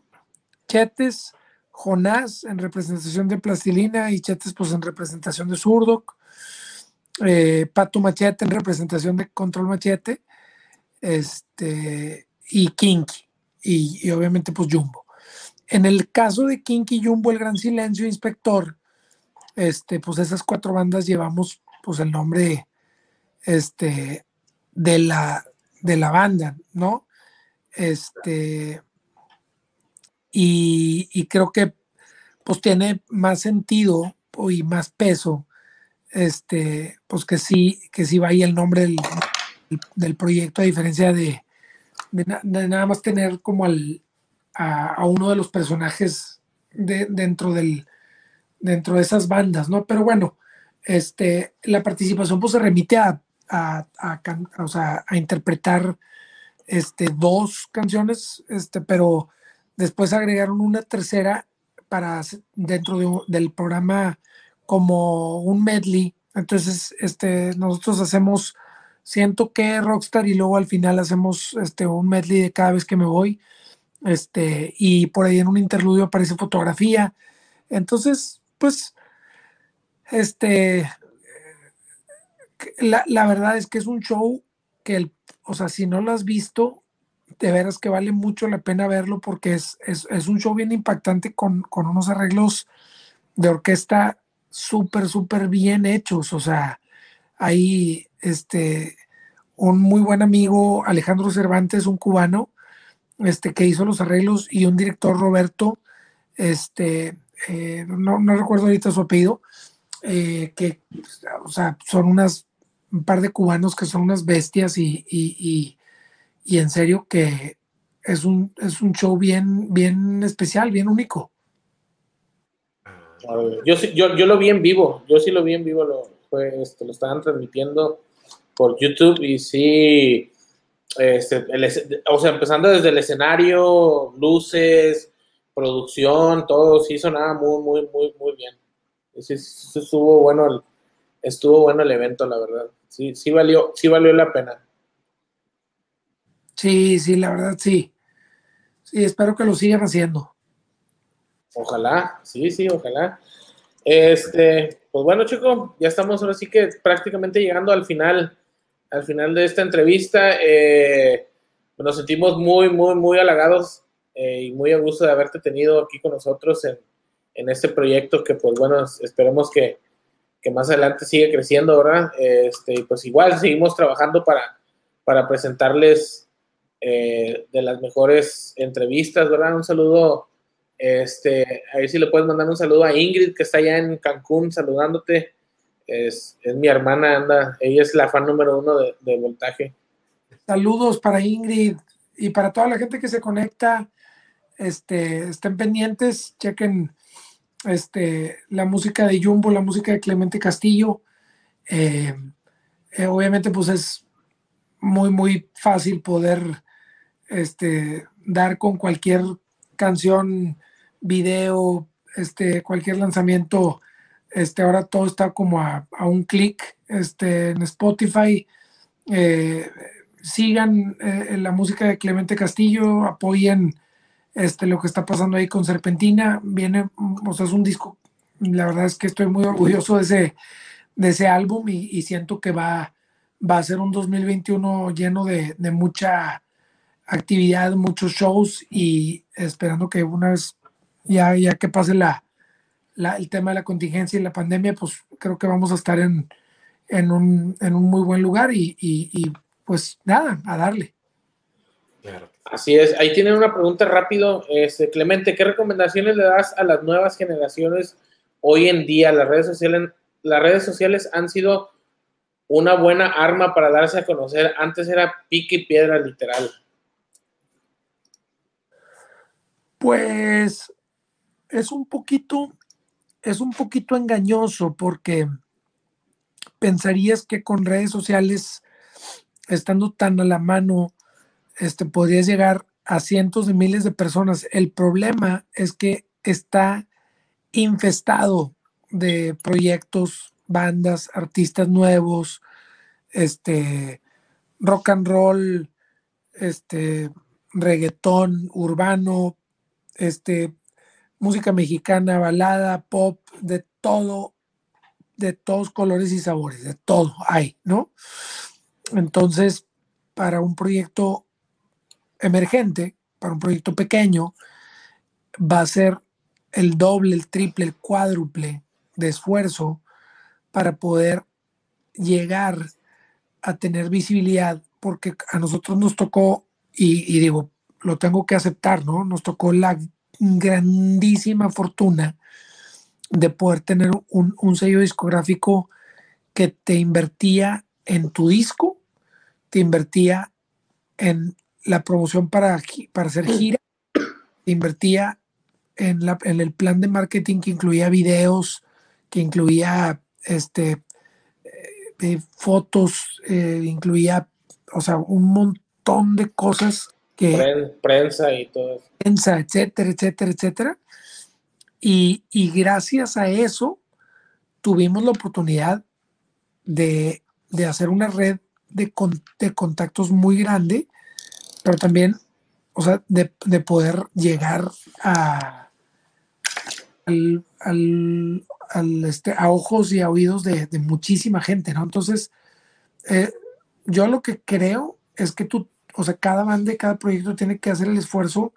Chetes, Jonás en representación de Plastilina y Chetes pues en representación de Zurdok, eh, Pato Machete en representación de Control Machete, este, y Kinky, y, obviamente pues Jumbo. En el caso de Kinky, Jumbo, El Gran Silencio, Inspector, este, pues esas cuatro bandas llevamos pues el nombre este, de, la, de la banda, ¿no? Este, y, creo que pues tiene más sentido y más peso, este, pues que sí, que sí vaya el nombre del, del proyecto, a diferencia de, de, nada más tener como al, a, uno de los personajes de, dentro, del, dentro de esas bandas, ¿no? Pero bueno, este, la participación pues se remite a, a, a, interpretar este, dos canciones, este, pero después agregaron una tercera para dentro del programa como un medley. Entonces, este, nosotros hacemos siento que Rockstar y luego al final hacemos este, un medley de cada vez que me voy. Este, y por ahí en un interludio aparece fotografía. Entonces, pues, este, la, la, verdad es que es un show que, el, o sea, si no lo has visto, de veras que vale mucho la pena verlo porque es, es, es un show bien impactante con, con unos arreglos de orquesta súper, súper bien hechos. O sea, hay este, un muy buen amigo, Alejandro Cervantes, un cubano, este, que hizo los arreglos, y un director, Roberto, este, eh, no, recuerdo ahorita su apellido, eh, que, o sea, son unas, un par de cubanos que son unas bestias y, y, y, en serio que es un, es un show bien, bien especial, bien único. Yo, yo, yo lo vi en vivo, yo sí lo vi en vivo, lo, este, lo estaban transmitiendo por YouTube y sí, este, o sea, empezando desde el escenario, luces, producción, todo sí sonaba muy, muy, muy, muy bien. Sí, estuvo bueno el, estuvo bueno el evento, la verdad. Sí, sí valió, sí valió la pena. Sí, sí, la verdad sí. Sí, espero que lo sigan haciendo. Ojalá, sí, sí, ojalá. Este, pues bueno, chicos, ya estamos ahora sí que prácticamente llegando al final, al final de esta entrevista. Eh, nos sentimos muy, muy, muy halagados eh, y muy a gusto de haberte tenido aquí con nosotros en, este proyecto que, pues bueno, esperemos que, más adelante siga creciendo, ¿verdad? Este, pues igual seguimos trabajando para, para presentarles eh, de las mejores entrevistas, ¿verdad? Un saludo este, a ver si le puedes mandar un saludo a Ingrid, que está allá en Cancún, saludándote. Es, mi hermana, anda, ella es la fan número uno de, Voltaje. Saludos para Ingrid y para toda la gente que se conecta. Este, estén pendientes, chequen este, la música de Jumbo, la música de Clemente Castillo. Eh, eh, obviamente, pues es muy, muy fácil poder este, dar con cualquier canción video, este, cualquier lanzamiento, este, ahora todo está como a, un clic este, en Spotify. Eh, sigan eh, la música de Clemente Castillo, apoyen este, lo que está pasando ahí con Serpentina. Viene, o sea, es un disco, la verdad es que estoy muy orgulloso de ese, de ese álbum y, siento que va, va a ser un 2021 lleno de, de mucha actividad, muchos shows y esperando que una vez ya, ya que pase la, el tema de la contingencia y la pandemia, pues creo que vamos a estar en, en, un, en un muy buen lugar y, y, pues nada, a darle. Así es, ahí tienen una pregunta rápido, este, Clemente, ¿qué recomendaciones le das a las nuevas generaciones hoy en día? Las redes sociales, las redes sociales han sido una buena arma para darse a conocer. Antes era pique y piedra literal. Pues es un poquito, es un poquito engañoso porque pensarías que con redes sociales, estando tan a la mano, este, podrías llegar a cientos de miles de personas. El problema es que está infestado de proyectos, bandas, artistas nuevos, este, rock and roll, este, reggaetón, urbano, este, música mexicana, balada, pop, de todo, de todos colores y sabores, de todo hay, ¿no? Entonces, para un proyecto emergente, para un proyecto pequeño, va a ser el doble, el triple, el cuádruple de esfuerzo para poder llegar a tener visibilidad, porque a nosotros nos tocó, y, digo, lo tengo que aceptar, ¿no? Nos tocó la grandísima fortuna de poder tener un, un sello discográfico que te invertía en tu disco, te invertía en la promoción para, para hacer gira, te invertía en, la, en el plan de marketing que incluía videos, que incluía este, eh, fotos, eh, incluía, o sea, un montón de cosas que... Prensa y todo Prensa, etcétera, etcétera, etcétera. Y, y gracias a eso tuvimos la oportunidad de, de hacer una red de, de, contactos muy grande, pero también, o sea, de, de poder llegar a, al, al, este, a ojos y a oídos de, muchísima gente, ¿no? Entonces, eh, yo lo que creo es que tú, o sea, cada banda, cada proyecto tiene que hacer el esfuerzo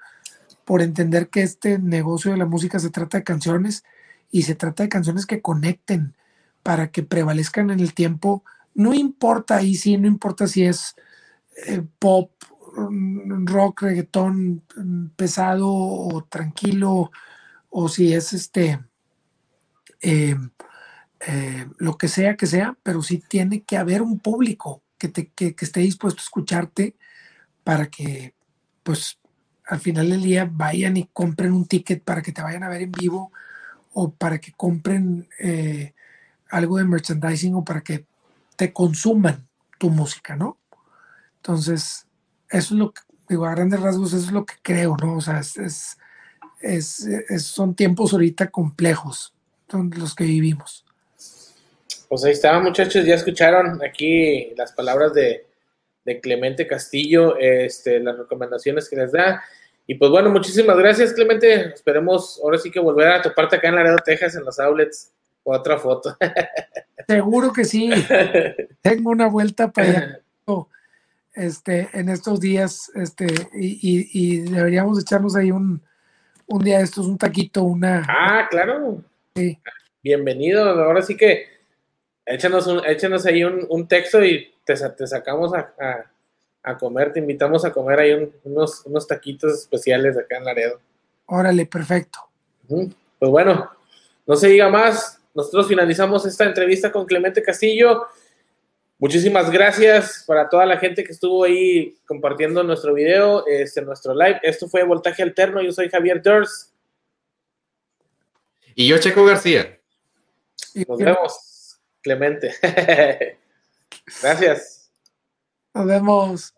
por entender que este negocio de la música se trata de canciones y se trata de canciones que conecten para que prevalezcan en el tiempo. No importa ahí sí, no importa si es eh, pop, mm, rock, reggaetón mm, pesado o tranquilo, o si es este eh, eh, lo que sea que sea, pero sí tiene que haber un público que, te, que, esté dispuesto a escucharte para que, pues, al final del día vayan y compren un ticket para que te vayan a ver en vivo o para que compren eh, algo de merchandising o para que te consuman tu música, ¿no? Entonces, eso es lo que, digo, a grandes rasgos, eso es lo que creo, ¿no? O sea, es, es, son tiempos ahorita complejos los que vivimos. Pues ahí estaban muchachos, ya escucharon aquí las palabras de, Clemente Castillo, este, las recomendaciones que les da. Y pues bueno, muchísimas gracias Clemente, esperemos ahora sí que volver a toparte acá en Laredo, Texas, en los outlets, otra foto. Seguro que sí, tengo una vuelta para allá. Este, en estos días, este, y, deberíamos echarnos ahí un, un día de estos, un taquito, una... Ah, claro. Bienvenido. Ahora sí que échanos, un, échanos ahí un, texto y te, te sacamos a, comer, te invitamos a comer ahí unos, unos taquitos especiales acá en Laredo. Órale, perfecto. Pues bueno, no se diga más. Nosotros finalizamos esta entrevista con Clemente Castillo. Muchísimas gracias para toda la gente que estuvo ahí compartiendo nuestro video, este, nuestro live. Esto fue Voltaje Alterno. Yo soy Javier Durs. Y yo, Checo García. Nos vemos, Clemente. Gracias. Nos vemos.